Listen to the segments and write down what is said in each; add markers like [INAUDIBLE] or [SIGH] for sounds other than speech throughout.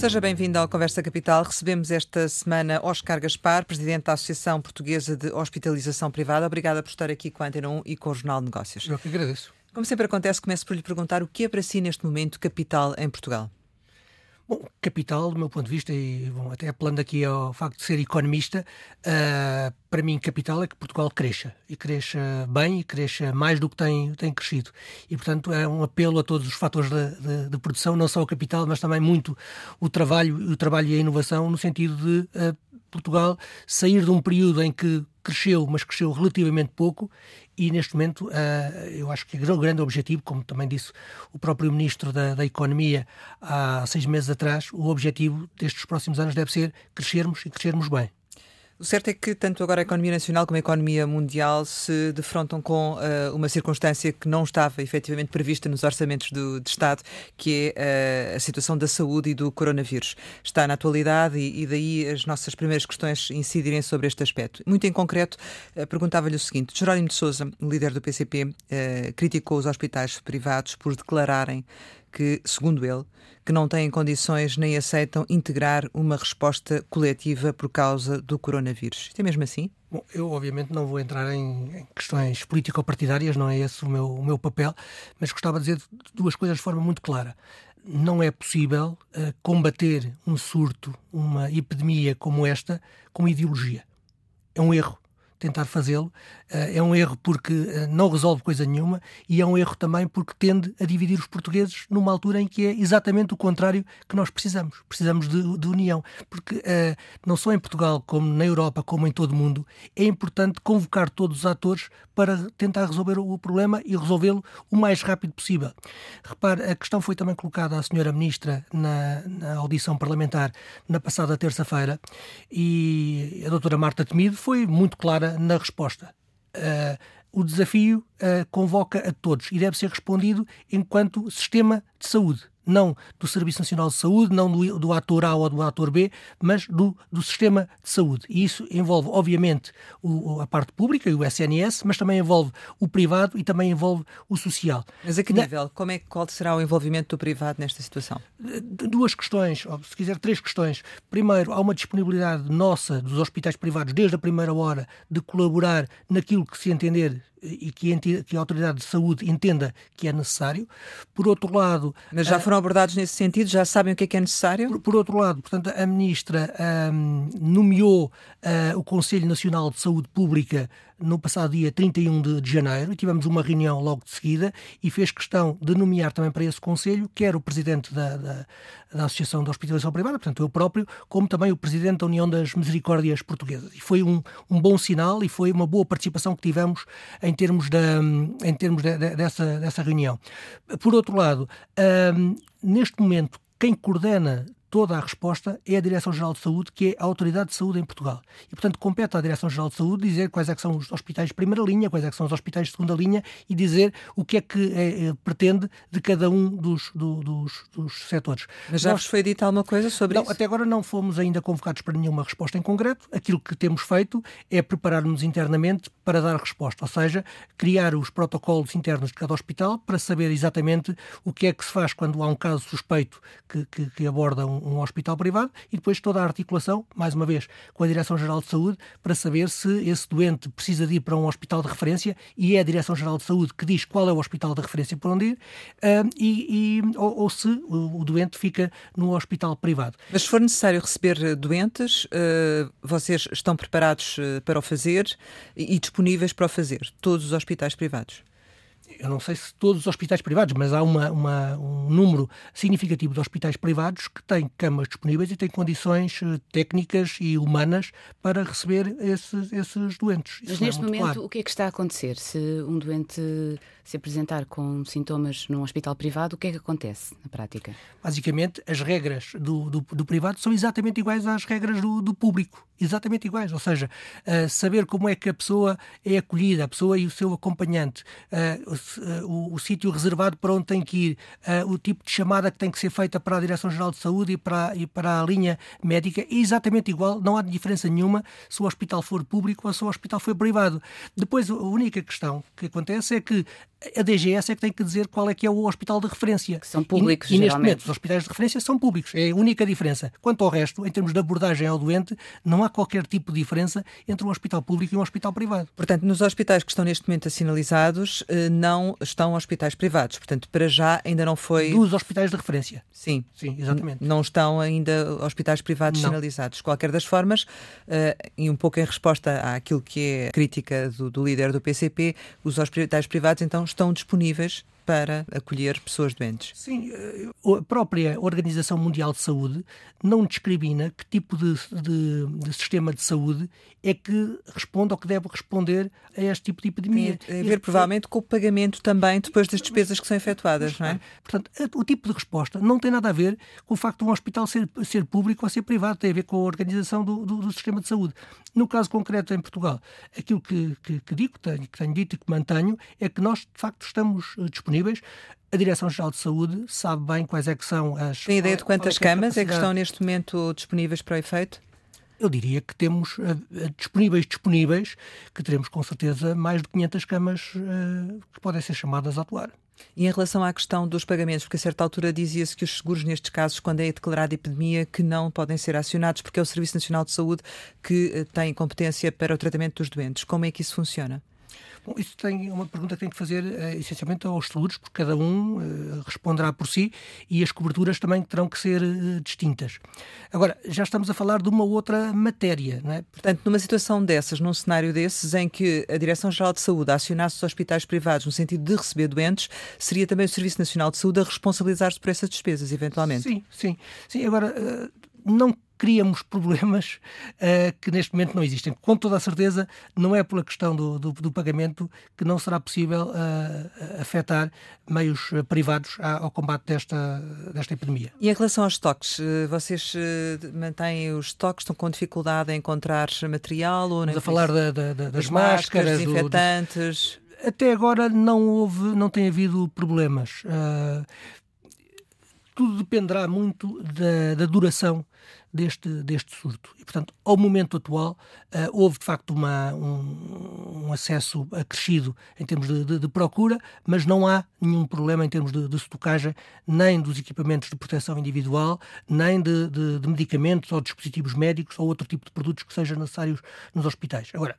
Seja bem-vindo ao Conversa Capital. Recebemos esta semana Oscar Gaspar, presidente da Associação Portuguesa de Hospitalização Privada. Obrigada por estar aqui com a Antena 1 e com o Jornal de Negócios. Eu que agradeço. Como sempre acontece, começo por lhe perguntar o que é para si neste momento capital em Portugal? Bom, capital, do meu ponto de vista, e bom, até apelando aqui ao facto de ser economista, uh, para mim capital é que Portugal cresça, e cresça bem, e cresça mais do que tem, tem crescido. E, portanto, é um apelo a todos os fatores de, de, de produção, não só o capital, mas também muito o trabalho, o trabalho e a inovação, no sentido de uh, Portugal sair de um período em que cresceu, mas cresceu relativamente pouco, e neste momento uh, eu acho que é o grande objetivo, como também disse o próprio Ministro da, da, Economia há seis meses atrás, o objetivo destes próximos anos deve ser crescermos e crescermos bem. O certo é que tanto agora a economia nacional como a economia mundial se defrontam com uh, uma circunstância que não estava efetivamente prevista nos orçamentos do, de Estado, que é uh, a situação da saúde e do coronavírus. Está na atualidade e, e, daí as nossas primeiras questões incidirem sobre este aspecto. Muito em concreto, uh, perguntava-lhe o seguinte: Jerónimo de Souza, líder do PCP, criticou os hospitais privados por declararem que, segundo ele, que não têm condições nem aceitam integrar uma resposta coletiva por causa do coronavírus. Isto é mesmo assim? Bom, eu obviamente não vou entrar em, questões político-partidárias, não é esse o meu, o meu papel, mas gostava de dizer duas coisas de forma muito clara. Não é possível uh, combater um surto, uma epidemia como esta, com ideologia. É um erro tentar fazê-lo. Uh, é um erro porque uh, não resolve coisa nenhuma e é um erro também porque tende a dividir os portugueses numa altura em que é exatamente o contrário que nós precisamos. Precisamos de, de união. Porque uh, não só em Portugal, como na Europa, como em todo o mundo, é importante convocar todos os atores para tentar resolver o problema e resolvê-lo o mais rápido possível. Repare, a questão foi também colocada à senhora Ministra na, na audição parlamentar na passada terça-feira e a doutora Marta Temido foi muito clara na resposta. Uh, o desafio uh, convoca a todos e deve ser respondido enquanto sistema de saúde não do Serviço Nacional de Saúde, não do, do ator A ou do ator B, mas do, do sistema de saúde. E isso envolve, obviamente, o, a parte pública e o SNS, mas também envolve o privado e também envolve o social. Mas a que nível? Como é, qual será o envolvimento do privado nesta situação? Duas questões, ou se quiser três questões. Primeiro, há uma disponibilidade nossa dos hospitais privados desde a primeira hora de colaborar naquilo que se entender e que, que, a autoridade de saúde entenda que é necessário. Por outro lado. Mas já foram abordados nesse sentido? Já sabem o que é que é necessário? Por, por outro lado, portanto, a ministra um, nomeou uh, o Conselho Nacional de Saúde Pública no passado dia 31 de, de janeiro e tivemos uma reunião logo de seguida e fez questão de nomear também para esse Conselho, quer o presidente da, da, da Associação de Hospitalização Privada, portanto eu próprio, como também o presidente da União das Misericórdias Portuguesas. E foi um, um bom sinal e foi uma boa participação que tivemos em termos, da, em termos de, de, dessa, dessa reunião. Por outro lado, um, neste momento, quem coordena toda a resposta é a Direção-Geral de Saúde, que é a autoridade de saúde em Portugal. E, portanto, compete à Direção-Geral de Saúde dizer quais é são os hospitais de primeira linha, quais é são os hospitais de segunda linha e dizer o que é que é, pretende de cada um dos, do, dos, dos setores. Mas já Nós, vos foi dito alguma coisa sobre não, isso? Até agora não fomos ainda convocados para nenhuma resposta em concreto. Aquilo que temos feito é preparar-nos internamente para dar resposta, ou seja, criar os protocolos internos de cada hospital para saber exatamente o que é que se faz quando há um caso suspeito que, que, que aborda um um hospital privado e depois toda a articulação, mais uma vez, com a Direção-Geral de Saúde, para saber se esse doente precisa de ir para um hospital de referência e é a Direção-Geral de Saúde que diz qual é o hospital de referência para onde ir uh, e, e ou, ou, se o, doente fica no hospital privado. Mas se for necessário receber doentes, uh, vocês estão preparados ah, para o fazer e disponíveis para o fazer, todos os hospitais privados? Eu não sei se todos os hospitais privados, mas há uma, uma, um número significativo de hospitais privados que têm camas disponíveis e têm condições eh, técnicas e humanas para receber esses, esses doentes. Mas Isso é neste é momento, claro. o que é que está a acontecer? Se um doente se apresentar com sintomas num hospital privado, o que é que acontece na prática? Basicamente, as regras do, do, do privado são exatamente iguais às regras do, do público. Exatamente iguais. Ou seja, uh, saber como é que a pessoa é acolhida, a pessoa e o seu acompanhante, uh, uh, o, o sítio reservado para onde tem que ir, o tipo de chamada que tem que ser feita para a Direção-Geral de Saúde e para, e para a linha médica, é exatamente igual. Não há diferença nenhuma se o hospital for público ou se o hospital for privado. Depois, a única questão que acontece é que a DGS é que tem que dizer qual é que é o hospital de referência. Que são públicos, e, e neste momento, os hospitais de referência são públicos. É a única diferença. Quanto ao resto, em termos de abordagem ao doente, não há qualquer tipo de diferença entre um hospital público e um hospital privado. Portanto, nos hospitais que estão neste momento assinalizados, eh, não estão hospitais privados. Portanto, para já ainda não foi... Dos hospitais de referência. Sim. Sim, exatamente. Não estão ainda hospitais privados não. sinalizados. De qualquer das formas, uh, e um pouco em resposta àquilo que é crítica do, do líder do PCP, os hospitais privados então estão disponíveis para acolher pessoas doentes. Sim, eh, a própria Organização Mundial de Saúde não discrimina que tipo de, de, de sistema de saúde é que responde ou que deve responder a este tipo de epidemia. Tem a ver, provavelmente, com o pagamento também depois das despesas que são efetuadas, não é? Portanto, o tipo de resposta não tem nada a ver com o facto de um hospital ser, ser público ou ser privado, tem a ver com a organização do, do, do sistema de saúde. No caso concreto em Portugal, aquilo que, que, que digo, que tenho, que tenho dito e que mantenho, é que nós, de facto, estamos eh, disponíveis a Direção-Geral de Saúde sabe bem quais é que são as. Tem ideia de quantas é camas é que estão neste momento disponíveis para o efeito? Eu diria que temos uh, disponíveis, disponíveis, que teremos com certeza mais de 500 camas uh, que podem ser chamadas a atuar. E em relação à questão dos pagamentos, porque a certa altura dizia-se que os seguros nestes casos, quando é declarada epidemia, que não podem ser acionados, porque é o Serviço Nacional de Saúde que tem competência para o tratamento dos doentes. Como é que isso funciona? Bom, isso tem uma pergunta que tem que fazer uh, essencialmente aos seguros, porque cada um uh, responderá por si e as coberturas também terão que ser uh, distintas. Agora, já estamos a falar de uma outra matéria, não é? Portanto, numa situação dessas, num cenário desses, em que a Direção-Geral de Saúde acionasse os hospitais privados no sentido de receber doentes, seria também o Serviço Nacional de Saúde a responsabilizar-se por essas despesas, eventualmente? Sim, sim. sim. Agora, não criamos problemas uh, [LAUGHS] que neste momento não existem. Com toda a certeza, não é pela questão do, do, do pagamento que não será possível uh, afetar meios uh, privados ao combate desta, desta epidemia. E em relação aos estoques, vocês mantêm os estoques, estão com dificuldade em encontrar material? Ou Estamos a falar da, da, da, das, máscaras, desinfetantes? Do, até agora não houve, não tem havido problemas. Tudo dependerá muito da, da duração deste, deste surto. E, portanto, ao momento atual, uh, houve de facto uma, um, um, acesso acrescido em termos de, de, de, procura, mas não há nenhum problema em termos de, de estocagem, nem dos equipamentos de proteção individual, nem de, medicamentos ou dispositivos médicos ou outro tipo de produtos que sejam necessários nos hospitais. Agora,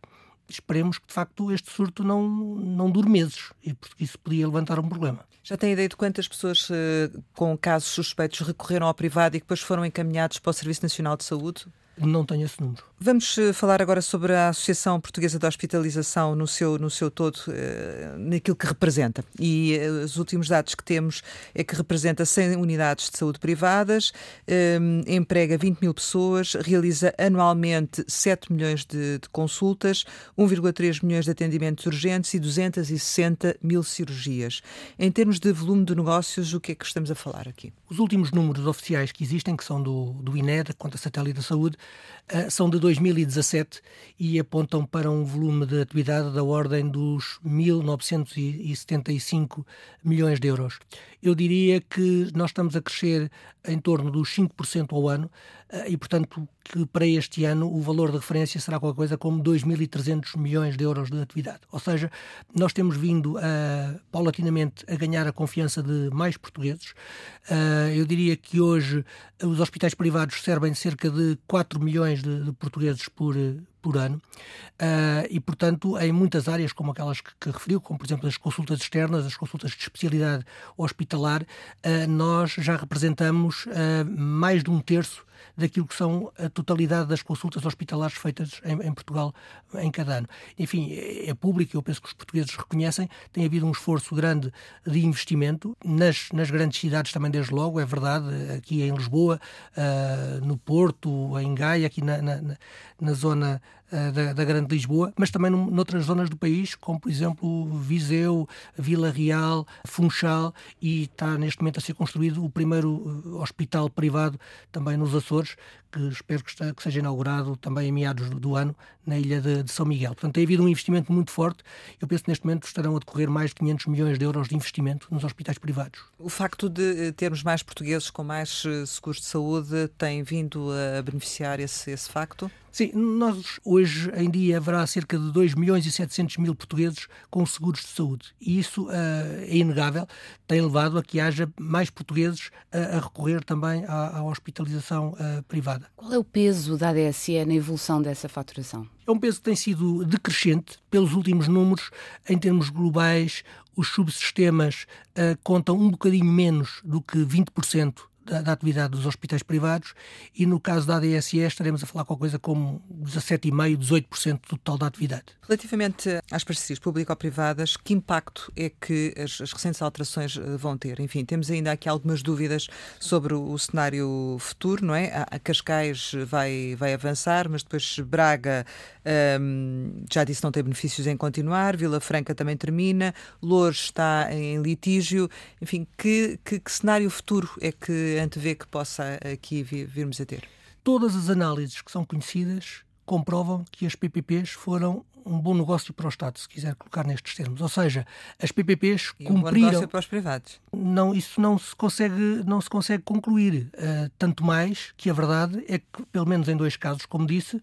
esperemos que de facto este surto não, não dure meses, e porque isso podia levantar um problema. Já tem ideia de quantas pessoas uh, com casos suspeitos recorreram ao privado e que depois foram encaminhados para o Serviço Nacional de Saúde? Não tenho esse número. Vamos eh, falar agora sobre a Associação Portuguesa de Hospitalização no seu, no seu todo, eh, naquilo que representa. E eh, os últimos dados que temos é que representa 100 unidades de saúde privadas, emprega 20 mil pessoas, realiza anualmente 7 milhões de, de consultas, 1,3 milhões de atendimentos urgentes e 260 mil cirurgias. Em termos de volume de negócios, o que é que estamos a falar aqui? Os últimos números oficiais que existem, que são do, do INED, conta satélite da saúde, uh, são de 2017 e apontam para um volume de atividade da ordem dos 1.975 milhões de euros. Eu diria que nós estamos a crescer em torno dos 5% ao ano uh, e, portanto, que para este ano o valor de referência será qualquer coisa como 2.300 milhões de euros de atividade. Ou seja, nós temos vindo uh, paulatinamente a ganhar a confiança de mais portugueses. Uh, eu diria que hoje os hospitais privados servem cerca de 4 milhões de, de portugueses por, por ano uh, e, portanto, em muitas áreas, como aquelas que, que, referiu, como por exemplo as consultas externas, as consultas de especialidade hospitalar, uh, nós já representamos uh, mais de um terço daquilo que são a totalidade das consultas hospitalares feitas em, em Portugal em cada ano. Enfim, é, é público, eu penso que os portugueses reconhecem, tem havido um esforço grande de investimento nas, nas grandes cidades também, desde logo, é verdade, aqui em Lisboa, uh, no Porto, em Gaia, aqui na, na, na zona da, da, Grande Lisboa, mas também noutras zonas do país, como por exemplo Viseu, Vila Real, Funchal, e está neste momento a ser construído o primeiro uh, hospital privado também nos Açores, que espero que, está, que seja inaugurado também em meados do, do ano na ilha de, de, São Miguel. Portanto, tem havido um investimento muito forte. Eu penso que neste momento estarão a decorrer mais de 500 milhões de euros de investimento nos hospitais privados. O facto de eh, termos mais portugueses com mais seguros de saúde tem vindo a beneficiar esse, esse facto? Sim, nós hoje em dia haverá cerca de 2 milhões e 700 mil portugueses com seguros de saúde. E isso uh, é inegável, tem levado a que haja mais portugueses a, a recorrer também à, à hospitalização uh, privada. Qual é o peso da ADSE na evolução dessa faturação? É um peso que tem sido decrescente pelos últimos números, em termos globais, os subsistemas uh, contam um bocadinho menos do que 20% da, da, atividade dos hospitais privados e no caso da ADSE estaremos a falar com coisa como 17,5%, 18% do total da atividade. Relativamente às parcerias público-privadas, que impacto é que as, as, recentes alterações eh, vão ter? Enfim, temos ainda aqui algumas dúvidas sobre o, o cenário futuro, não é? A, a, Cascais vai, vai avançar, mas depois Braga um, já disse não tem benefícios em continuar, Vila Franca também termina, Lourdes está em litígio, enfim, que, que, que cenário futuro é que antevê que possa aqui vir, virmos a ter? Todas as análises que são conhecidas comprovam que as PPPs foram um bom negócio para o Estado, se quiser colocar nestes termos. Ou seja, as PPPs e cumpriram. Um bom negócio para os privados. Não, isso não se consegue, não se consegue concluir. Uh, tanto mais que a verdade é que, pelo menos em dois casos, como disse, uh,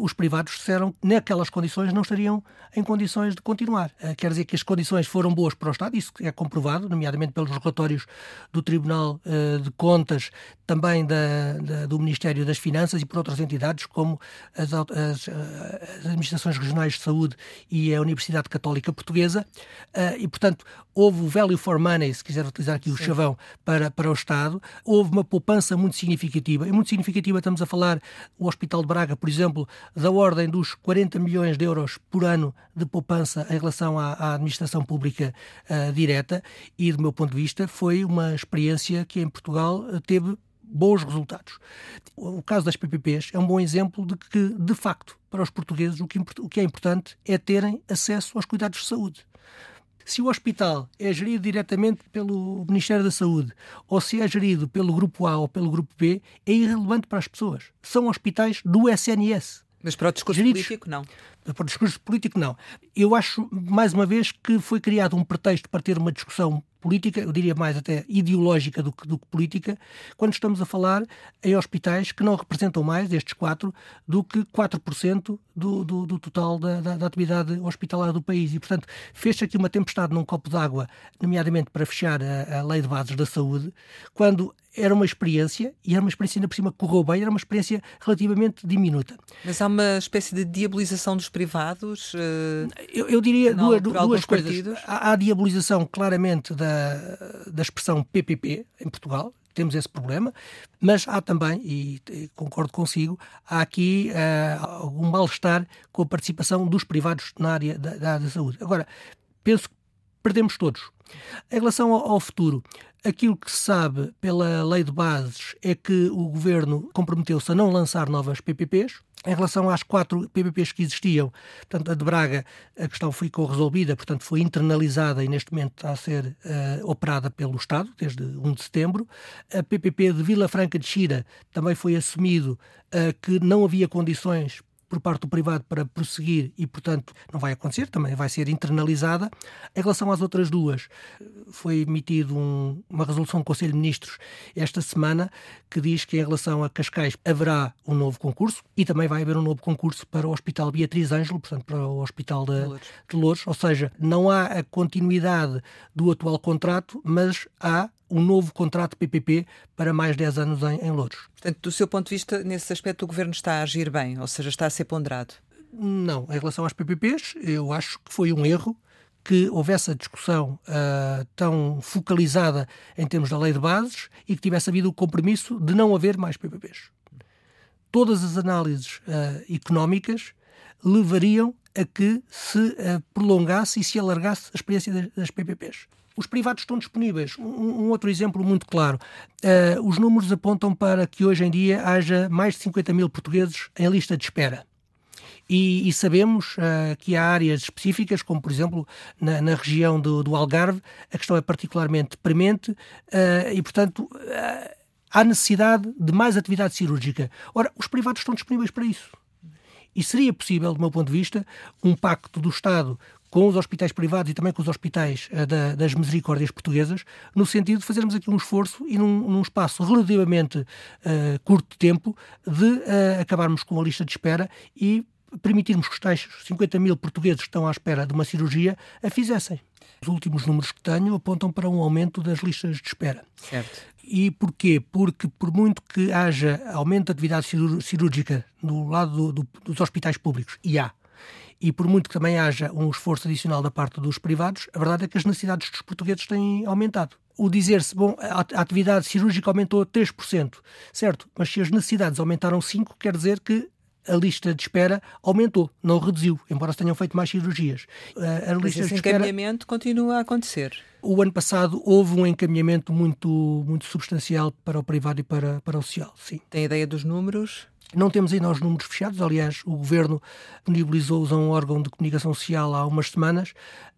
os privados disseram que naquelas condições não estariam em condições de continuar. Uh, quer dizer que as condições foram boas para o Estado, isso é comprovado, nomeadamente pelos relatórios do Tribunal de Contas, também da, da, do Ministério das Finanças e por outras entidades, como as, as, as administrações regionais de Saúde e a Universidade Católica Portuguesa, uh, e, portanto, houve o value for money, se quiser utilizar aqui o Sim. chavão, para, para o Estado, houve uma poupança muito significativa, e muito significativa estamos a falar, o Hospital de Braga, por exemplo, da ordem dos 40 milhões de euros por ano de poupança em relação à, à administração pública uh, direta, e, do meu ponto de vista, foi uma experiência que em Portugal teve bons resultados. O caso das PPPs é um bom exemplo de que, de facto, para os portugueses, o que, o que é importante é terem acesso aos cuidados de saúde. Se o hospital é gerido diretamente pelo Ministério da Saúde ou se é gerido pelo Grupo A ou pelo Grupo B, é irrelevante para as pessoas. São hospitais do SNS. Mas para o discurso geridos, político, não. Para o discurso político, não. Eu acho, mais uma vez, que foi criado um pretexto para ter uma discussão política, eu diria mais até ideológica do que, do que política, quando estamos a falar em hospitais que não representam mais, estes quatro, do que 4% do, do, do total da, da, da, atividade hospitalar do país. E, portanto, fez-se aqui uma tempestade num copo d'água, nomeadamente para fechar a, a lei de bases da saúde, quando era uma experiência, e era uma experiência ainda por cima que correu bem, era uma experiência relativamente diminuta. Mas há uma espécie de diabolização dos privados? Uh, eu, eu, diria duas, duas coisas. Há, há a diabolização claramente da da, expressão PPP em Portugal, temos esse problema, mas há também, e, e concordo consigo, há aqui uh, algum mal-estar com a participação dos privados na área da, da, da, saúde. Agora, penso que perdemos todos. Em relação ao, futuro, aquilo que se sabe pela lei de bases é que o governo comprometeu-se a não lançar novas PPPs, em relação às quatro PPPs que existiam, portanto, a de Braga, a questão ficou resolvida, portanto, foi internalizada e neste momento está a ser uh, operada pelo Estado, desde 1 de setembro. A PPP de Vila Franca de Xira também foi assumido uh, que não havia condições por parte do privado para prosseguir e, portanto, não vai acontecer, também vai ser internalizada. Em relação às outras duas, foi emitido um, uma resolução do Conselho de Ministros esta semana que diz que em relação a Cascais haverá um novo concurso e também vai haver um novo concurso para o Hospital Beatriz Ângelo, portanto, para o Hospital de, de Louros. Ou seja, não há a continuidade do atual contrato, mas há um novo contrato PPP para mais 10 anos em, em Louros. Portanto, do seu ponto de vista, nesse aspecto, o Governo está a agir bem, ou seja, está a ser ponderado? Não. Em relação às PPPs, eu acho que foi um erro que houvesse a discussão uh, tão focalizada em termos da lei de bases e que tivesse havido o compromisso de não haver mais PPPs. Todas as análises uh, económicas levariam a que se uh, prolongasse e se alargasse a experiência das, das PPPs. Os privados estão disponíveis. Um, um outro exemplo muito claro. Uh, os números apontam para que hoje em dia haja mais de 50 mil portugueses em lista de espera. E, e sabemos uh, que há áreas específicas, como por exemplo na, na região do, do, Algarve, a questão é particularmente premente uh, e, portanto, há necessidade de mais atividade cirúrgica. Ora, os privados estão disponíveis para isso. E seria possível, do meu ponto de vista, um pacto do Estado com os hospitais privados e também com os hospitais uh, da, das misericórdias portuguesas, no sentido de fazermos aqui um esforço e num, num espaço relativamente uh, curto de tempo de uh, acabarmos com a lista de espera e permitirmos que os tais 50 mil portugueses que estão à espera de uma cirurgia a fizessem. Os últimos números que tenho apontam para um aumento das listas de espera. Certo. E porquê? Porque por muito que haja aumento da atividade cirúrgica no lado do, do, dos hospitais públicos, e há, e por muito que também haja um esforço adicional da parte dos privados, a verdade é que as necessidades dos portugueses têm aumentado. O dizer-se, bom, a atividade cirúrgica aumentou 3%, certo, mas se as necessidades aumentaram 5%, quer dizer que a lista de espera aumentou, não reduziu, embora se tenham feito mais cirurgias. A lista Mas esse de espera, encaminhamento continua a acontecer. O ano passado houve um encaminhamento muito, muito substancial para o privado e para, para o social, sim. Tem ideia dos números? Não temos ainda os números fechados, aliás, o Governo disponibilizou-os a um órgão de comunicação social há umas semanas,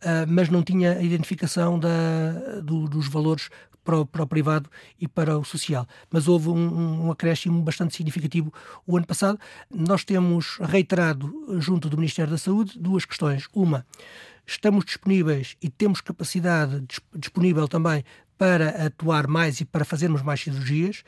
uh, mas não tinha a identificação da, do, dos valores para o, para o, privado e para o social. Mas houve um, um, acréscimo bastante significativo o ano passado. Nós temos reiterado, junto do Ministério da Saúde, duas questões. Uma, estamos disponíveis e temos capacidade disponível também para atuar mais e para fazermos mais cirurgias.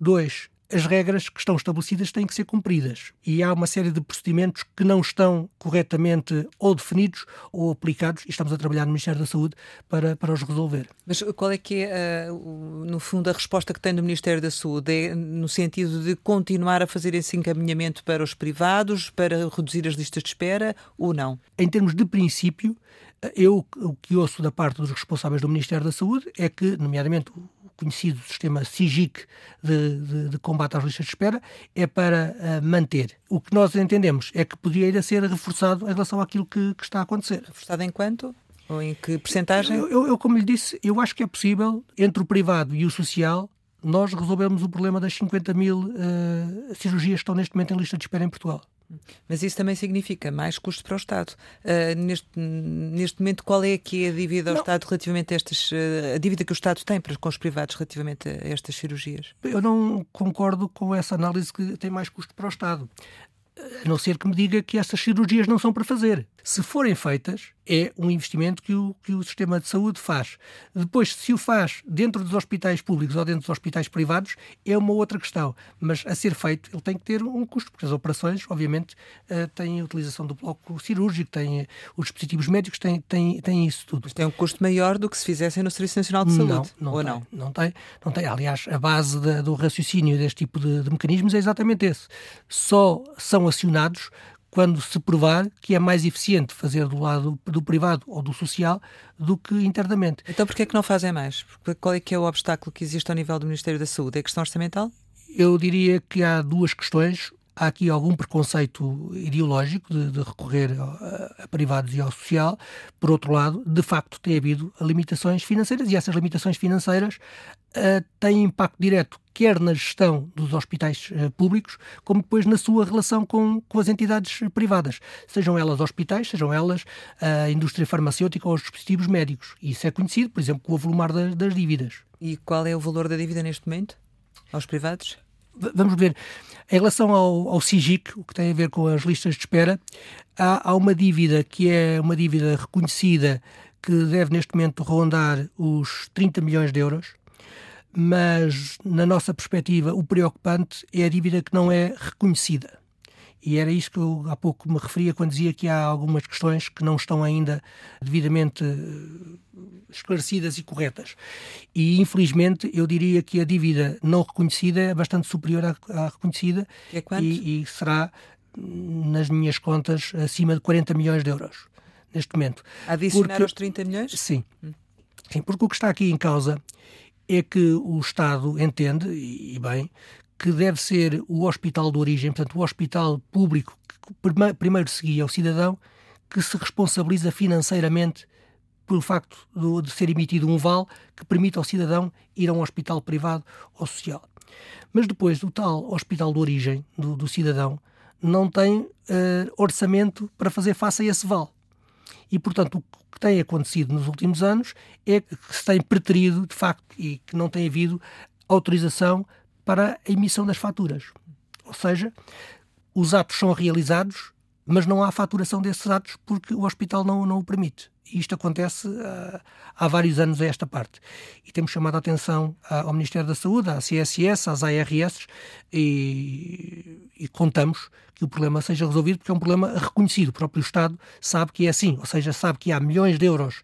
Dois, as regras que estão estabelecidas têm que ser cumpridas. E há uma série de procedimentos que não estão corretamente ou definidos ou aplicados, e estamos a trabalhar no Ministério da Saúde para, para os resolver. Mas qual é que é, uh, no fundo, a resposta que tem do Ministério da Saúde? É no sentido de continuar a fazer esse encaminhamento para os privados, para reduzir as listas de espera ou não? Em termos de princípio, eu o que ouço da parte dos responsáveis do Ministério da Saúde é que, nomeadamente conhecido sistema SIGIC de, de, de, combate às listas de espera, é para uh, manter. O que nós entendemos é que poderia ir a ser reforçado em relação àquilo que, que está a acontecer. Reforçado em quanto? Ou em que percentagem? Eu, eu, eu, como lhe disse, eu acho que é possível, entre o privado e o social, nós resolvermos o problema das 50 mil uh, cirurgias que estão neste momento em lista de espera em Portugal. Mas isso também significa mais custo para o Estado. Uh, neste, neste momento, qual é que é a dívida ao não. Estado relativamente a estas. Uh, a dívida que o Estado tem para, com os privados relativamente a estas cirurgias? Eu não concordo com essa análise que tem mais custo para o Estado. A não ser que me diga que essas cirurgias não são para fazer. Se forem feitas, é um investimento que o, que o sistema de saúde faz. Depois, se o faz dentro dos hospitais públicos ou dentro dos hospitais privados, é uma outra questão. Mas a ser feito, ele tem que ter um custo, porque as operações, obviamente, uh, têm a utilização do bloco cirúrgico, têm os dispositivos médicos, têm, têm, têm isso tudo. Mas tem um custo maior do que se fizessem no Serviço Nacional de Saúde, não, não ou tem, não? Não tem, não tem. Aliás, a base da, do raciocínio deste tipo de, de mecanismos é exatamente esse. Só são acionados quando se provar que é mais eficiente fazer do lado do privado ou do social do que internamente. Então porquê é que não fazem mais? Qual é que é o obstáculo que existe ao nível do Ministério da Saúde? É questão orçamental? Eu diria que há duas questões. Há aqui algum preconceito ideológico de, de recorrer a, a, privados e ao social. Por outro lado, de facto, tem havido limitações financeiras e essas limitações financeiras uh, têm impacto direto quer na gestão dos hospitais uh, públicos, como depois na sua relação com, com as entidades privadas, sejam elas hospitais, sejam elas a indústria farmacêutica ou os dispositivos médicos. Isso é conhecido, por exemplo, com o avolumar das, das dívidas. E qual é o valor da dívida neste momento aos privados? vamos ver, em relação ao, ao SIGIC, o que tem a ver com as listas de espera, há, há uma dívida que é uma dívida reconhecida que deve neste momento rondar os 30 milhões de euros mas na nossa perspectiva o preocupante é a dívida que não é reconhecida. E era isso que eu há pouco me referia quando dizia que há algumas questões que não estão ainda devidamente eh, esclarecidas e corretas. E infelizmente eu diria que a dívida não reconhecida é bastante superior à, à reconhecida é e, e será, nas minhas contas, acima de 40 milhões de euros neste momento. Adicionar porque, aos 30 milhões? Sim. Hum. Sim, porque o que está aqui em causa é que o Estado entende, e bem, que deve ser o hospital de origem, portanto, o hospital público que primeiro seguia ao cidadão, que se responsabiliza financeiramente pelo facto de ser emitido um VAL que permite ao cidadão ir a um hospital privado ou social. Mas depois do tal hospital de origem do, do cidadão, não tem uh, orçamento para fazer face a esse VAL. E, portanto, o que tem acontecido nos últimos anos é que se tem preterido, de facto, e que não tem havido autorização para a emissão das faturas. Ou seja, os atos são realizados, mas não há faturação desses atos porque o hospital não, não o permite. E isto acontece uh, há vários anos a esta parte. E temos chamado a atenção ao Ministério da Saúde, à CSS, às ARS e, e, contamos que o problema seja resolvido porque é um problema reconhecido. O próprio Estado sabe que é assim, ou seja, sabe que há milhões de euros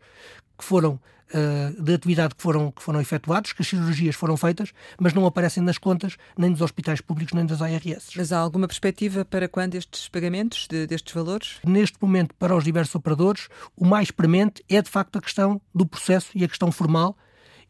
que foram uh, de atividade que foram, que foram efetuados, que as cirurgias foram feitas, mas não aparecem nas contas nem dos hospitais públicos nem das ARS. Mas há alguma perspectiva para quando estes pagamentos de, destes valores? Neste momento, para os diversos operadores, o mais premente é de facto a questão do processo e a questão formal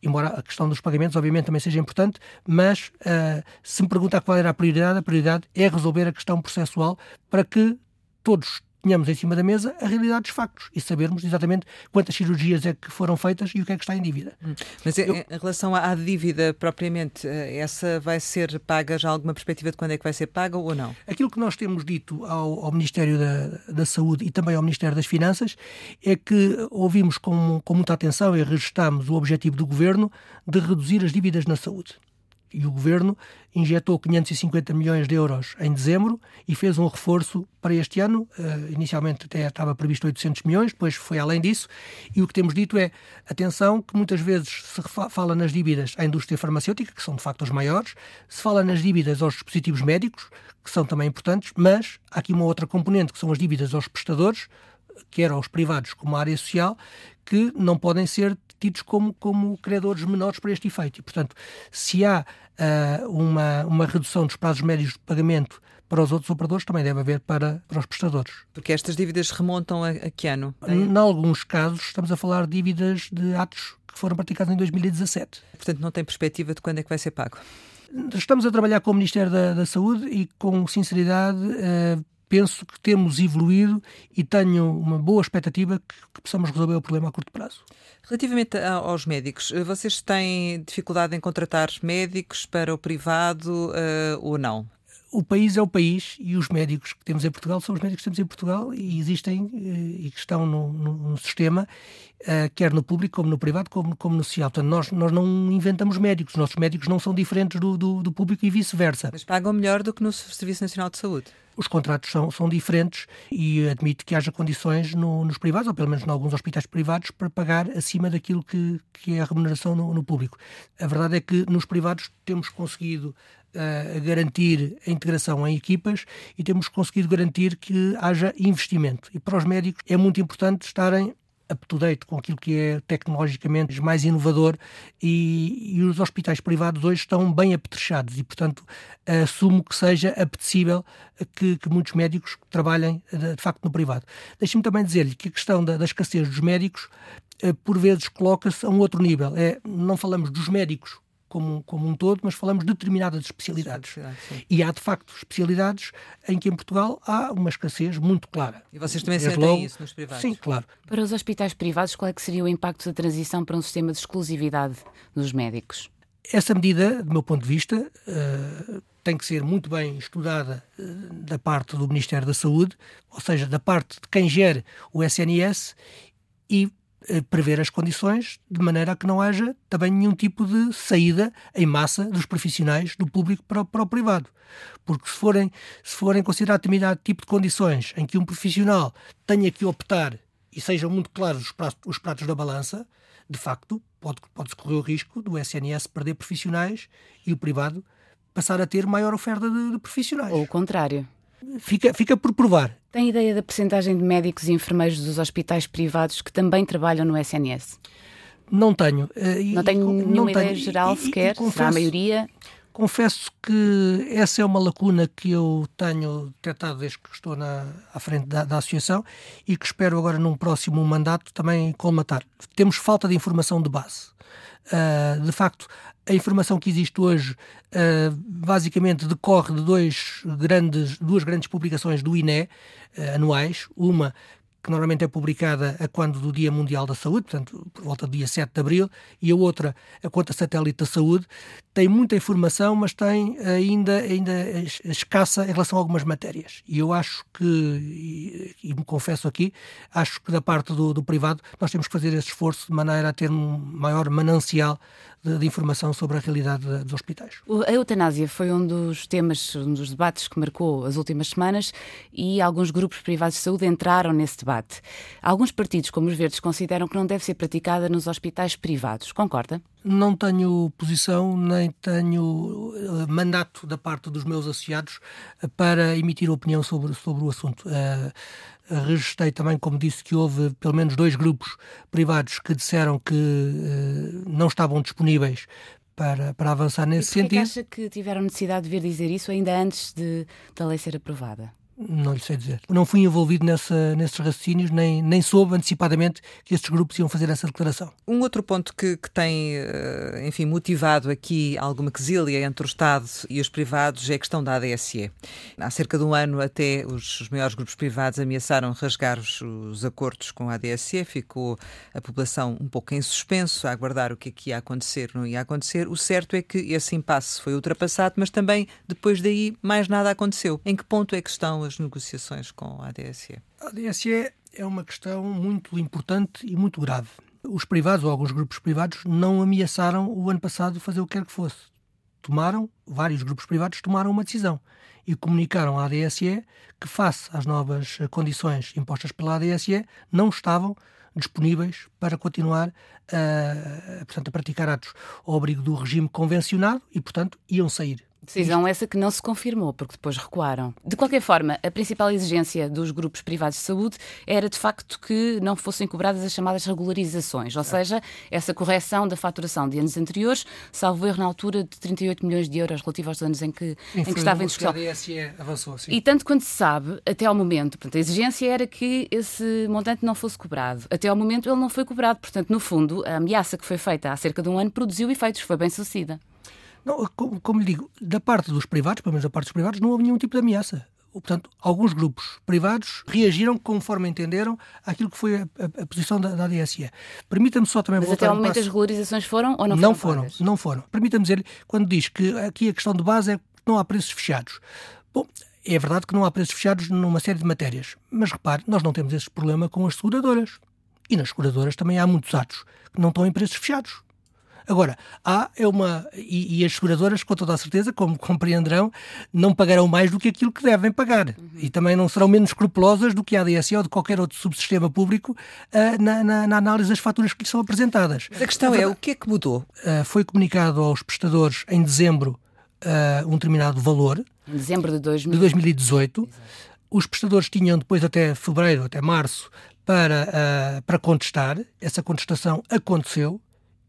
embora a questão dos pagamentos, obviamente, também seja importante, mas uh, se me perguntar qual era a prioridade, a prioridade é resolver a questão processual para que todos tenhamos em cima da mesa a realidade dos factos e sabermos exatamente quantas cirurgias é que foram feitas e o que é que está em dívida. Hum. Mas Eu... em relação à dívida propriamente, eh, essa vai ser paga? Já alguma perspectiva de quando é que vai ser paga ou não? Aquilo que nós temos dito ao, ao Ministério da, da, Saúde e também ao Ministério das Finanças é que ouvimos com, com muita atenção e registámos o objetivo do Governo de reduzir as dívidas na saúde e o governo injetou 550 milhões de euros em dezembro e fez um reforço para este ano. Uh, inicialmente até estava previsto 800 milhões, depois foi além disso. E o que temos dito é, atenção, que muitas vezes se fala nas dívidas à indústria farmacêutica, que são de facto as maiores, se fala nas dívidas aos dispositivos médicos, que são também importantes, mas há aqui uma outra componente, que são as dívidas aos prestadores, quer aos privados como à área social, que não podem ser tidos como, como credores menores para este efeito. E, portanto, se há uh, uma, uma redução dos prazos médios de pagamento para os outros operadores, também deve haver para, para os prestadores. Porque estas dívidas remontam a, a que ano? Em alguns casos, estamos a falar de dívidas de atos que foram praticados em 2017. Portanto, não tem perspectiva de quando é que vai ser pago? Estamos a trabalhar com o Ministério da, da Saúde e, com sinceridade, uh, penso que temos evoluído e tenho uma boa expectativa que, que, possamos resolver o problema a curto prazo. Relativamente aos médicos, vocês têm dificuldade em contratar médicos para o privado uh, ou não? O país é o país e os médicos que temos em Portugal são os médicos que temos em Portugal e existem uh, e que estão no, no, no sistema, uh, quer no público como no privado, como, como no social. Portanto, nós, nós não inventamos médicos, os nossos médicos não são diferentes do, do, do público e vice-versa. Mas pagam melhor do que no Serviço Nacional de Saúde? os contratos são, são diferentes e admito que haja condições no, nos privados, ou pelo menos em alguns hospitais privados, para pagar acima daquilo que, que é a remuneração no, no público. A verdade é que nos privados temos conseguido uh, garantir a integração em equipas e temos conseguido garantir que haja investimento. E para os médicos é muito importante estarem up-to-date com aquilo que é tecnologicamente mais inovador e, e, os hospitais privados hoje estão bem apetrechados e, portanto, assumo que seja apetecível que, que muitos médicos trabalhem de, de facto no privado. Deixe-me também dizer-lhe que a questão da, da escassez dos médicos eh, por vezes coloca-se a um outro nível. É, não falamos dos médicos como, como um todo, mas falamos de determinadas especialidades. E há, de facto, especialidades em que em Portugal há uma escassez muito clara. E vocês também sentem logo... isso nos privados? Sim, claro. Para os hospitais privados, qual é que seria o impacto da transição para um sistema de exclusividade dos médicos? Essa medida, do meu ponto de vista, uh, tem que ser muito bem estudada uh, da parte do Ministério da Saúde, ou seja, da parte de quem gere o SNS e prever as condições de maneira a que não haja também nenhum tipo de saída em massa dos profissionais do público para, para o privado. Porque se forem, se forem considerar determinado tipo de condições em que um profissional tenha que optar e sejam muito claros os pratos, os pratos da balança, de facto, pode, pode-se correr o risco do SNS perder profissionais e o privado passar a ter maior oferta de, de profissionais. Ou o contrário fica, fica por provar. Tem ideia da percentagem de médicos e enfermeiros dos hospitais privados que também trabalham no SNS? Não tenho. Eh, não tenho nenhuma não ideia tenho. geral e, sequer, e, confesso, será a maioria? Confesso que essa é uma lacuna que eu tenho detectado desde que estou na, à frente da, da associação e que espero agora num próximo mandato também colmatar. Temos falta de informação de base. Uh, de facto, a informação que existe hoje uh, basicamente decorre de dois grandes, duas grandes publicações do INE uh, anuais. Uma que normalmente é publicada a quando do Dia Mundial da Saúde, portanto, por volta do dia 7 de abril, e a outra, a conta satélite da saúde, tem muita informação, mas tem ainda, ainda escassa em relação a algumas matérias. E eu acho que, e, e me confesso aqui, acho que da parte do, do, privado nós temos que fazer esse esforço de maneira a ter um maior manancial de, de informação sobre a realidade dos hospitais. A eutanásia foi um dos temas, um dos debates que marcou as últimas semanas e alguns grupos privados de saúde entraram nesse debate. Alguns partidos, como os Verdes, consideram que não deve ser praticada nos hospitais privados. Concorda? Não tenho posição nem tenho uh, mandato da parte dos meus associados uh, para emitir opinião sobre, sobre o assunto. Uh, registrei também, como disse, que houve pelo menos dois grupos privados que disseram que não estavam disponíveis para, para avançar nesse e sentido. Que acha que tiveram necessidade de vir dizer isso ainda antes de, da lei ser aprovada? Não lhe sei dizer. Não fui envolvido nessa, nesses raciocínios, nem, nem soube antecipadamente que estes grupos iam fazer essa declaração. Um outro ponto que, que tem, eh, enfim, motivado aqui alguma quesilha entre o Estado e os privados é a questão da ADSE. Há cerca de um ano até os, os maiores grupos privados ameaçaram rasgar os, os, acordos com a ADSE, ficou a população um pouco em suspenso, a aguardar o que aqui é ia acontecer, não ia acontecer. O certo é que esse impasse foi ultrapassado, mas também depois daí mais nada aconteceu. Em que ponto é que estão as negociações com a ADSE? A ADSE é uma questão muito importante e muito grave. Os privados, ou alguns grupos privados, não ameaçaram o ano passado fazer o que quer que fosse. Tomaram, vários grupos privados tomaram uma decisão e comunicaram à ADSE que, face às novas condições impostas pela ADSE, não estavam disponíveis para continuar a, portanto, a praticar atos ao abrigo do regime convencionado e, portanto, iam sair. Decisão essa que não se confirmou, porque depois recuaram. De qualquer forma, a principal exigência dos grupos privados de saúde era de facto que não fossem cobradas as chamadas regularizações, ou seja, essa correção da faturação de anos anteriores, salvo erro na altura de 38 milhões de euros relativo aos anos em que, em que estava em discussão. avançou. E tanto quanto se sabe, até ao momento, portanto, a exigência era que esse montante não fosse cobrado. Até ao momento ele não foi cobrado, portanto, no fundo, a ameaça que foi feita há cerca de um ano produziu efeitos, foi bem sucedida. Não, como, como lhe digo, da parte dos privados, pelo menos da parte dos privados, não houve nenhum tipo de ameaça. Portanto, alguns grupos privados reagiram conforme entenderam àquilo que foi a, a, a posição da, da DSE. Permita-me só também Mas voltar até ao momento as regularizações foram ou não, não foram? Não foram, não foram. Permita-me dizer, quando diz que aqui a questão de base é que não há preços fechados. Bom, é verdade que não há preços fechados numa série de matérias, mas repare, nós não temos esse problema com as seguradoras. E nas seguradoras também há muitos atos que não estão em preços fechados. Agora, há é uma. E, e, as seguradoras, com toda a certeza, como compreenderão, não pagarão mais do que aquilo que devem pagar. Uhum. E também não serão menos escrupulosas do que a ADSE ou de qualquer outro subsistema público uh, na, na, na, análise das faturas que lhes são apresentadas. Mas a questão é, o que é que mudou? Uh, foi comunicado aos prestadores em dezembro uh, um determinado valor. Em dezembro de, 2000... de 2018. Exato. Os prestadores tinham depois até fevereiro, até março, para, para contestar. Essa contestação aconteceu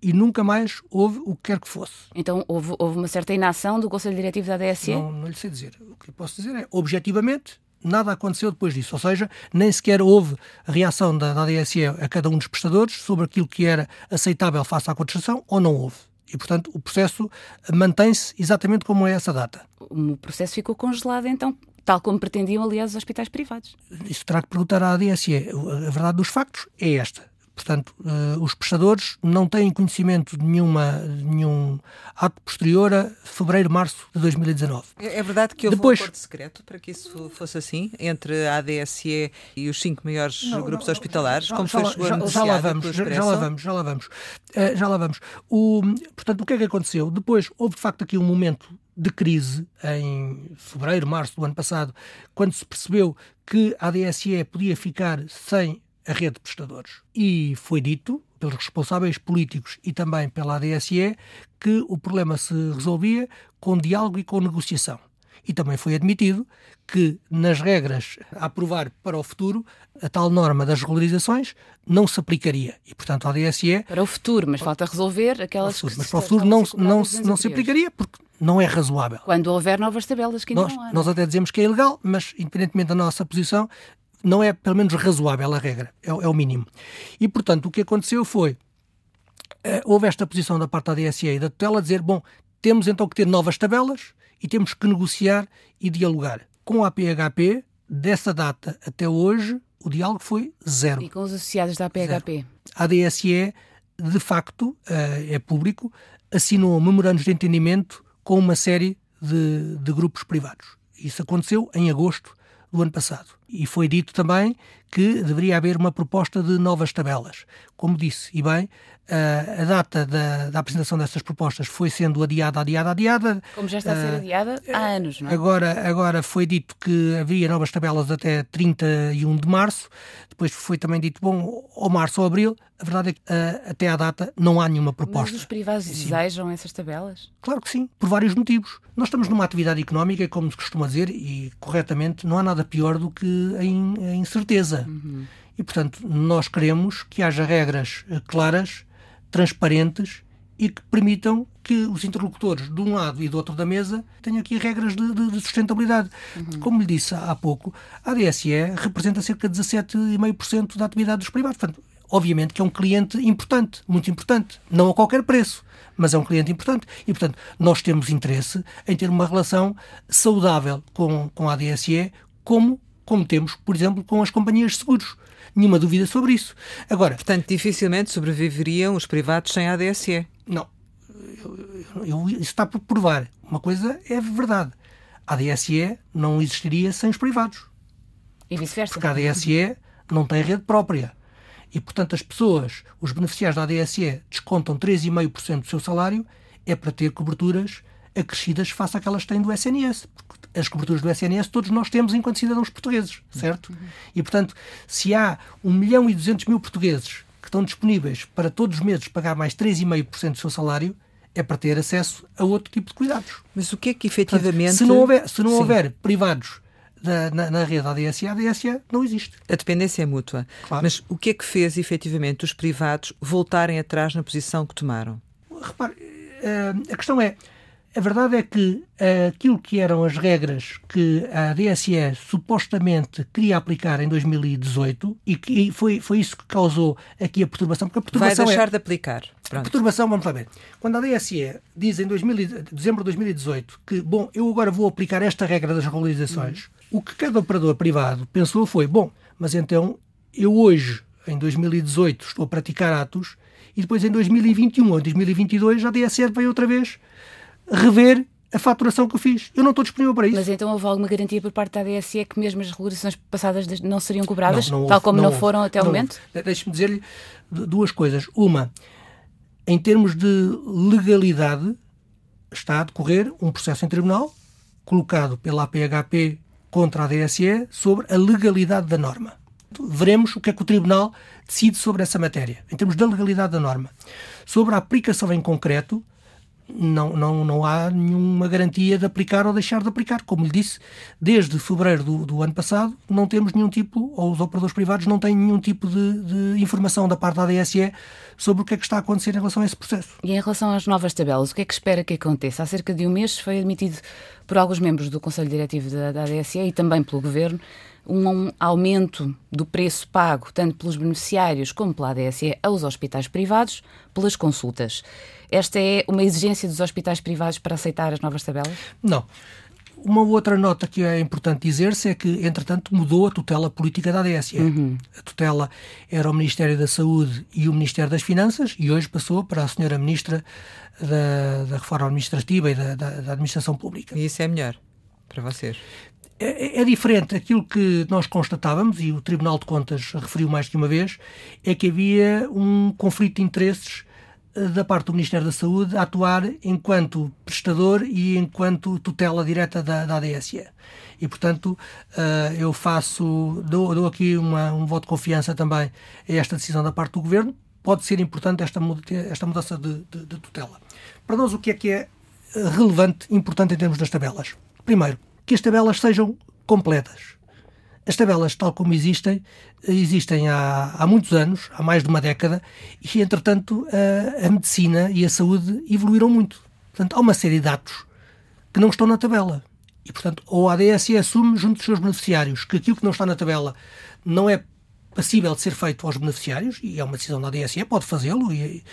e nunca mais houve o que quer que fosse. Então houve, houve uma certa inação do Conselho Diretivo da DSE? Não, não lhe sei dizer. O que posso dizer é, objetivamente, nada aconteceu depois disso. Ou seja, nem sequer houve reação da, da DSE a cada um dos prestadores sobre aquilo que era aceitável face à contestação ou não houve. E, portanto, o processo mantém-se exatamente como é essa data. O processo ficou congelado, então, tal como pretendiam, aliás, os hospitais privados. Isso terá que perguntar à DSE. A verdade dos factos é esta. Portanto, uh, os prestadores não têm conhecimento de nenhuma, nenhum ato posterior a fevereiro, março de 2019. É, é verdade que houve Depois, um acordo secreto para que isso fosse assim, entre a ADSE e os cinco maiores não, grupos não, hospitalares, já, como já, foi já, já lá vamos, já, já, lá vamos, já lá vamos. Uh, já lá vamos. O, portanto, o que é que aconteceu? Depois, houve de facto aqui um momento de crise em fevereiro, março do ano passado, quando se percebeu que a ADSE podia ficar sem a rede de prestadores. E foi dito pelos responsáveis políticos e também pela ADSE que o problema se resolvia com diálogo e com negociação. E também foi admitido que, nas regras a aprovar para o futuro, a tal norma das regularizações não se aplicaria. E, portanto, a ADSE. Para o futuro, mas falta resolver aquelas. Futuro, mas para o futuro não, não, não, não se aplicaria, porque não é razoável. Quando houver novas tabelas que ainda nós, não há. Nós até dizemos que é ilegal, mas, independentemente da nossa posição, não é pelo menos razoável a regra, é, é o mínimo. E, portanto, o que aconteceu foi, uh, houve esta posição da parte da DSE e da tutela dizer, bom, temos então que ter novas tabelas e temos que negociar e dialogar. Com a PHP, dessa data até hoje, o diálogo foi zero. E com os associados da PHP? Zero. A DSE, de facto, é público, assinou memorandos de entendimento com uma série de, de grupos privados. Isso aconteceu em agosto do ano passado. E foi dito também que deveria haver uma proposta de novas tabelas. Como disse, e bem, a data da, da, apresentação dessas propostas foi sendo adiada, adiada, adiada. Como já está a ser ah, adiada há anos, não é? Agora, agora foi dito que havia novas tabelas até 31 de março, depois foi também dito, bom, ou março ou abril, a verdade é que uh, até à data não há nenhuma proposta. Mas os privados desejam essas tabelas? Claro que sim, por vários motivos. Nós estamos numa atividade económica, como se costuma dizer, e corretamente, não há nada pior do que a incerteza. Uhum. E, portanto, nós queremos que haja regras eh, claras transparentes e que permitam que os interlocutores de um lado e do outro da mesa tenham aqui regras de, de, de sustentabilidade. Uhum. Como lhe disse há pouco, a DSE representa cerca de 17,5% da atividade dos privados. Portanto, obviamente que é um cliente importante, muito importante, não a qualquer preço, mas é um cliente importante. E, portanto, nós temos interesse em ter uma relação saudável com, com a DSE, como, como temos, por exemplo, com as companhias de seguros nenhuma dúvida sobre isso. Agora, Portanto, dificilmente sobreviveriam os privados sem a ADSE. Não. Eu, eu, isso está por provar. Uma coisa é verdade. A ADSE não existiria sem os privados. E vice-versa. Porque a ADSE não tem rede própria. E, portanto, as pessoas, os beneficiários da ADSE, descontam 3,5% do seu salário é para ter coberturas acrescidas face àquelas que têm do SNS. Porque as coberturas do SNS todos nós temos enquanto cidadãos portugueses, certo? E, portanto, se há 1 milhão e 200 mil portugueses que estão disponíveis para todos os meses pagar mais 3,5% do seu salário, é para ter acesso a outro tipo de cuidados. Mas o que é que efetivamente. Portanto, se não houver, se não houver privados na, na, na, rede ADSA, a ADSA não existe. A dependência é mútua. Claro. Mas o que é que fez efetivamente os privados voltarem atrás na posição que tomaram? Repare, eh, a questão é a verdade é que aquilo que eram as regras que a DSE supostamente queria aplicar em 2018 e que foi, foi isso que causou aqui a perturbação. Porque a perturbação Vai deixar é, de aplicar. Pronto. Perturbação, vamos lá ver. Quando a DSE diz em 2000, dezembro de 2018 que, bom, eu agora vou aplicar esta regra das regularizações, uhum. o que cada operador privado pensou foi, bom, mas então eu hoje, em 2018, estou a praticar atos e depois em 2021 ou 2022 a DSE veio outra vez rever a faturação que eu fiz. Eu não estou disponível para isso. Mas então houve alguma garantia por parte da ADSE que mesmo as regularizações passadas não seriam cobradas, não, não tal como não, não foram até o momento? Deixe-me dizer-lhe duas coisas. Uma, em termos de legalidade, está a decorrer um processo em tribunal colocado pela APHP contra a ADSE sobre a legalidade da norma. Veremos o que é que o tribunal decide sobre essa matéria, em termos da legalidade da norma. Sobre a aplicação em concreto, não, não, não há nenhuma garantia de aplicar ou deixar de aplicar. Como lhe disse, desde fevereiro do, do ano passado não temos nenhum tipo, ou os operadores privados não têm nenhum tipo de, de, informação da parte da ADSE sobre o que é que está a acontecer em relação a esse processo. E em relação às novas tabelas, o que é que espera que aconteça? Há cerca de um mês foi admitido por alguns membros do Conselho Diretivo da, da ADSE e também pelo Governo um aumento do preço pago tanto pelos beneficiários como pela ADSE aos hospitais privados pelas consultas. Esta é uma exigência dos hospitais privados para aceitar as novas tabelas? Não. Uma outra nota que é importante dizer-se é que, entretanto, mudou a tutela política da ADSE. Uhum. A tutela era o Ministério da Saúde e o Ministério das Finanças e hoje passou para a senhora Ministra da, da Reforma Administrativa e da, da, da Administração Pública. E isso é melhor para vocês? É, é, diferente. Aquilo que nós constatávamos, e o Tribunal de Contas referiu mais que uma vez, é que havia um conflito de interesses eh, da parte do Ministério da Saúde a atuar enquanto prestador e enquanto tutela direta da, da ADSE. E, portanto, uh, eu faço, dou, dou aqui uma, um voto de confiança também a esta decisão da parte do Governo. Pode ser importante esta, esta mudança de, de, de tutela. Para nós, o que é que é relevante, importante em termos das tabelas? Primeiro, que as tabelas sejam completas. As tabelas, tal como existem, existem há, há muitos anos, há mais de uma década, e, entretanto, a, a medicina e a saúde evoluíram muito. Portanto, há uma série de dados que não estão na tabela. E, portanto, ou a ADSE assume junto dos seus beneficiários que aquilo que não está na tabela não é passível de ser feito aos beneficiários, e é uma decisão da ADSE, pode fazê-lo, uh,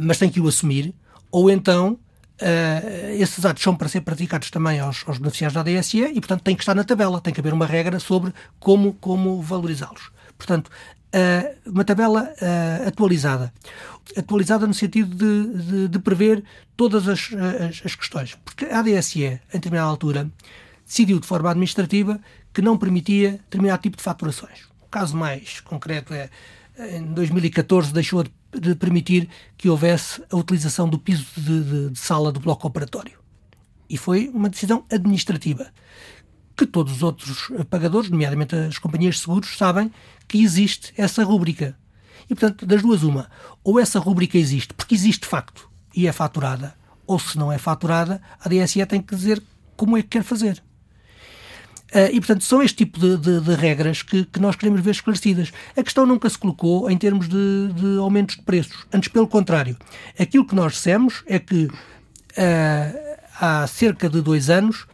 mas tem que o assumir, ou então Uh, esses atos são para ser praticados também aos, aos, beneficiários da ADSE e, portanto, tem que estar na tabela, tem que haver uma regra sobre como, como valorizá-los. Portanto, uh, uma tabela uh, atualizada. Atualizada no sentido de, de, de prever todas as, as, as, questões. Porque a ADSE, em determinada altura, decidiu de forma administrativa que não permitia determinado tipo de faturações. O caso mais concreto é, em 2014, deixou de de permitir que houvesse a utilização do piso de, de, de sala do bloco operatório. E foi uma decisão administrativa que todos os outros pagadores, nomeadamente as companhias de seguros, sabem que existe essa rúbrica. E, portanto, das duas, uma. Ou essa rúbrica existe, porque existe de facto, e é faturada, ou se não é faturada, a DSE tem que dizer como é que quer fazer. Uh, e, portanto, são este tipo de, de, de regras que, que, nós queremos ver esclarecidas. A questão nunca se colocou em termos de, de aumentos de preços. Antes, pelo contrário. Aquilo que nós dissemos é que uh, há cerca de dois anos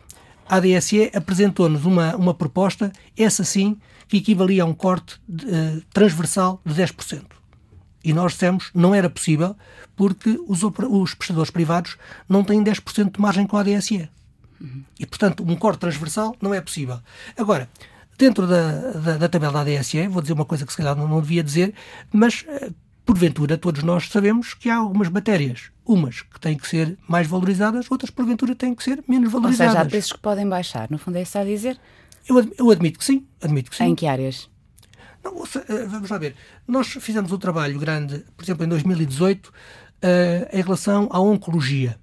a ADSE apresentou-nos uma, uma proposta, essa sim, que equivalia a um corte uh, transversal de 10%. E nós dissemos não era possível porque os, os prestadores privados não têm 10% de margem com a ADSE. E, portanto, um corte transversal não é possível. Agora, dentro da, da, da tabela da ADSE, vou dizer uma coisa que se calhar não, não devia dizer, mas eh, porventura todos nós sabemos que há algumas matérias, umas que têm que ser mais valorizadas, outras porventura têm que ser menos valorizadas. Ou seja, há preços que podem baixar, no fundo é isso a dizer? Eu, eu admito que sim, admito que sim. Em que áreas? Não, eh, vamos lá ver. Nós fizemos um trabalho grande, por exemplo, em 2018, uh, eh, em relação à oncologia.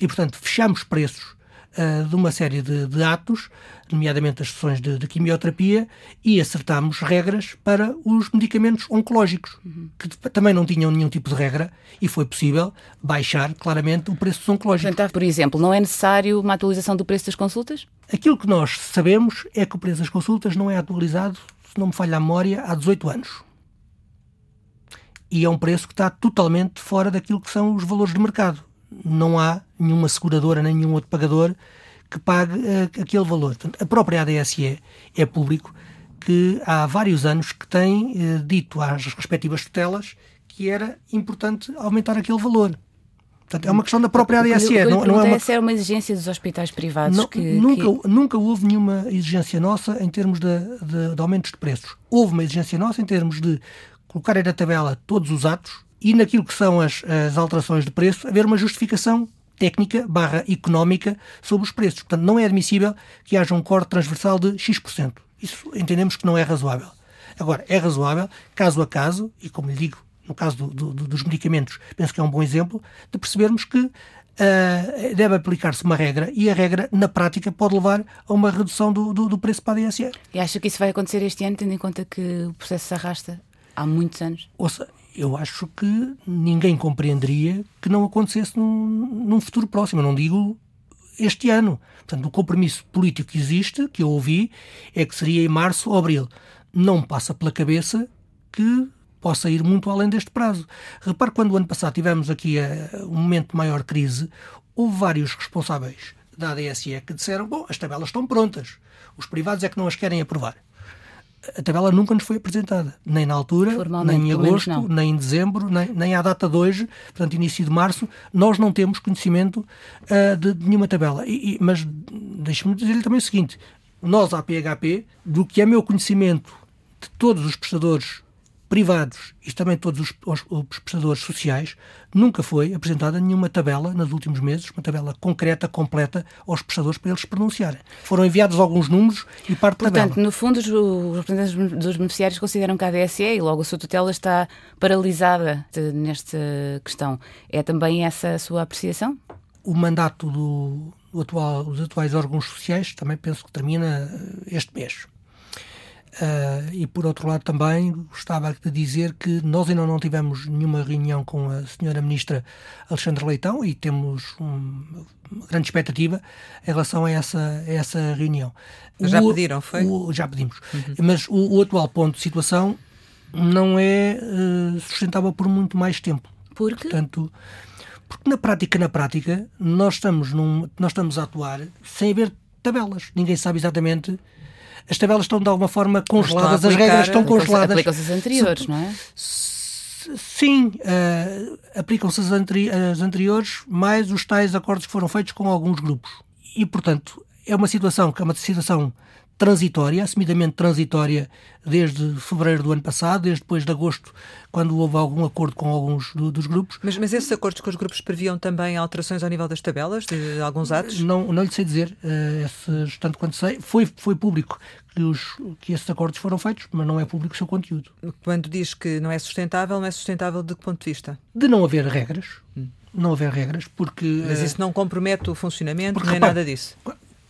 E, portanto, fechamos preços uh, de uma série de, de, atos, nomeadamente as sessões de, de, quimioterapia, e acertámos regras para os medicamentos oncológicos, uhum. que também não tinham nenhum tipo de regra, e foi possível baixar claramente o preço dos oncológicos. Portanto, por exemplo, não é necessário uma atualização do preço das consultas? Aquilo que nós sabemos é que o preço das consultas não é atualizado, se não me falha a memória, há 18 anos e é um preço que está totalmente fora daquilo que são os valores de mercado não há nenhuma seguradora nem nenhum outro pagador que pague uh, aquele valor. Portanto, a própria ADSE é público que há vários anos que tem uh, dito às respectivas tutelas que era importante aumentar aquele valor. Portanto, é uma questão da própria ADSE. O não, não é uma... é uma exigência dos hospitais privados não, que, nunca, que... nunca houve nenhuma exigência nossa em termos de, de, de aumentos de preços. Houve uma exigência nossa em termos de colocar na tabela todos os atos e naquilo que são as, as alterações de preço, haver uma justificação técnica barra económica sobre os preços. Portanto, não é admissível que haja um corte transversal de X%. Isso entendemos que não é razoável. Agora, é razoável, caso a caso, e como lhe digo, no caso do, do, dos medicamentos, penso que é um bom exemplo, de percebermos que uh, deve aplicar-se uma regra e a regra, na prática, pode levar a uma redução do, do, do preço para a DSE. E acha que isso vai acontecer este ano, tendo em conta que o processo se arrasta há muitos anos? Ouça, eu acho que ninguém compreenderia que não acontecesse num, num futuro próximo. Eu não digo este ano. Portanto, o compromisso político que existe, que eu ouvi, é que seria em março ou abril. Não passa pela cabeça que possa ir muito além deste prazo. Repare, quando o ano passado tivemos aqui uh, um momento de maior crise, houve vários responsáveis da ADSE que disseram: bom, as tabelas estão prontas, os privados é que não as querem aprovar a tabela nunca nos foi apresentada, nem na altura, nem em agosto, nem em dezembro, nem, nem à data de hoje, portanto, início de março, nós não temos conhecimento uh, de, de, nenhuma tabela. E, e, mas deixe-me dizer-lhe também o seguinte: nós, à PHP, do que é meu conhecimento de todos os prestadores privados e também todos os, os, os, prestadores sociais, nunca foi apresentada nenhuma tabela nos últimos meses, uma tabela concreta, completa, aos prestadores para eles se pronunciarem. Foram enviados alguns números e parte Portanto, da tabela. no fundo, os representantes dos beneficiários consideram que a ADSE e logo a sua tutela está paralisada nesta questão. É também essa a sua apreciação? O mandato do, do atual, dos atuais órgãos sociais também penso que termina este mês. Uh, e por outro lado também gostava de dizer que nós ainda não tivemos nenhuma reunião com a senhora ministra Alexandre Leitão e temos um, uma grande expectativa em relação a essa, a essa reunião. Já o, pediram, foi? O, já pedimos. Uhum. Mas o, o, atual ponto de situação não é uh, sustentável por muito mais tempo. Por quê? Portanto, porque na prática, na prática, nós estamos, num, nós estamos a atuar sem haver tabelas. Ninguém sabe exatamente as tabelas estão de alguma forma congeladas, as regras estão congeladas. Aplicam-se as anteriores, não é? Sim, uh, aplicam-se as, anteri as anteriores, mais os tais acordos que foram feitos com alguns grupos. E, portanto, é uma situação que é uma situação transitória, assumidamente transitória, desde fevereiro do ano passado, desde depois de agosto, quando houve algum acordo com alguns do, dos grupos. Mas, mas esses acordos com os grupos previam também alterações ao nível das tabelas, de alguns atos? Não, não lhe sei dizer, uh, esse, tanto quanto sei. Foi, foi público que, os, que esses acordos foram feitos, mas não é público o seu conteúdo. Quando diz que não é sustentável, não é sustentável de que ponto de vista? De não haver regras. Hum. Não haver regras, porque. Mas isso não compromete o funcionamento, porque, nem repare, nada disso.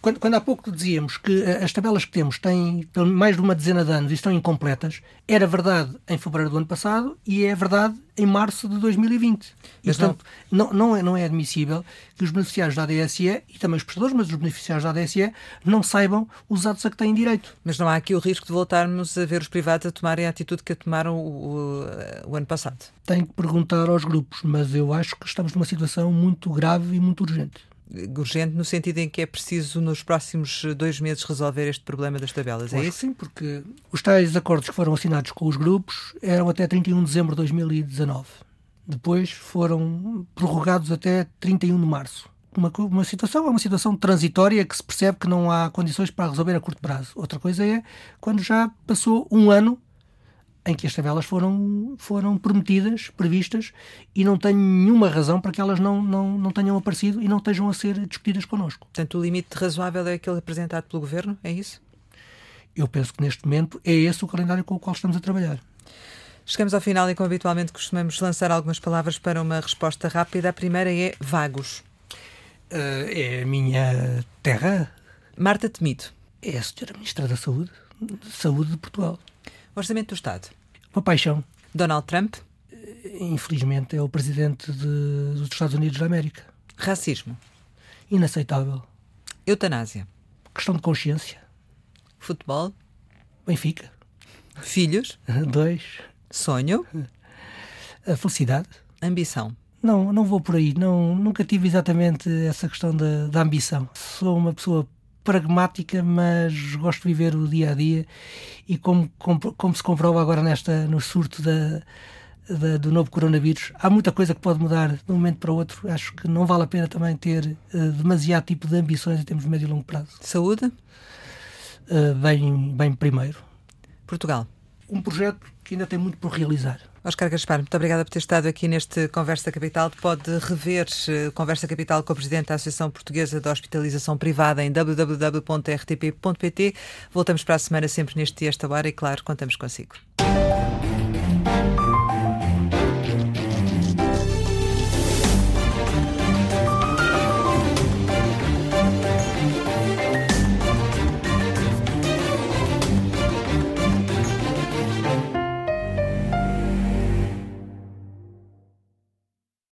Quando, quando, há pouco dizíamos que eh, as tabelas que temos têm mais de uma dezena de anos e estão incompletas, era verdade em fevereiro do ano passado e é verdade em março de 2020. Mas e, portanto, não... Não, não, é, não é admissível que os beneficiários da ADSE, e também os prestadores, mas os beneficiários da ADSE, não saibam os atos a que têm direito. Mas não há aqui o risco de voltarmos a ver os privados a tomarem a atitude que a tomaram o, o, o ano passado? Tenho que perguntar aos grupos, mas eu acho que estamos numa situação muito grave e muito urgente urgente no sentido em que é preciso nos próximos dois meses resolver este problema das tabelas, é isso? Sim, porque os tais acordos que foram assinados com os grupos eram até 31 de dezembro de 2019. Depois foram prorrogados até 31 de março. Uma, uma situação é uma situação transitória que se percebe que não há condições para resolver a curto prazo. Outra coisa é quando já passou um ano em que as tabelas foram, foram prometidas, previstas, e não tenho nenhuma razão para que elas não, não, não tenham aparecido e não estejam a ser discutidas connosco. Portanto, o limite razoável é aquele apresentado pelo Governo, é isso? Eu penso que neste momento é esse o calendário com o qual estamos a trabalhar. Chegamos ao final e, como habitualmente, costumamos lançar algumas palavras para uma resposta rápida. A primeira é vagos. Uh, é a minha terra. Marta Temido. É a senhora Ministra da Saúde, de Saúde de Portugal. Orçamento do Estado. Uma paixão. Donald Trump. Infelizmente é o presidente de, dos Estados Unidos da América. Racismo. Inaceitável. Eutanásia. Questão de consciência. Futebol. Benfica. Filhos. [LAUGHS] Dois. Sonho. A felicidade. Ambição. Não, não vou por aí. Não, nunca tive exatamente essa questão da, da ambição. Sou uma pessoa pragmática, mas gosto de viver o dia a dia e como, como, como se comprova agora nesta, no surto da, da, do novo coronavírus, há muita coisa que pode mudar de um momento para o outro. Acho que não vale a pena também ter uh, demasiado tipo de ambições em termos de médio e longo prazo. Saúde? Uh, bem, bem primeiro. Portugal? Um projeto que ainda tem muito por realizar. Oscar Gaspar, muito obrigada por ter estado aqui neste Conversa Capital. Pode rever eh, Conversa Capital com o Presidente da Associação Portuguesa de Hospitalização Privada em www.rtp.pt. Voltamos para a semana sempre neste dia, esta hora e, claro, contamos consigo.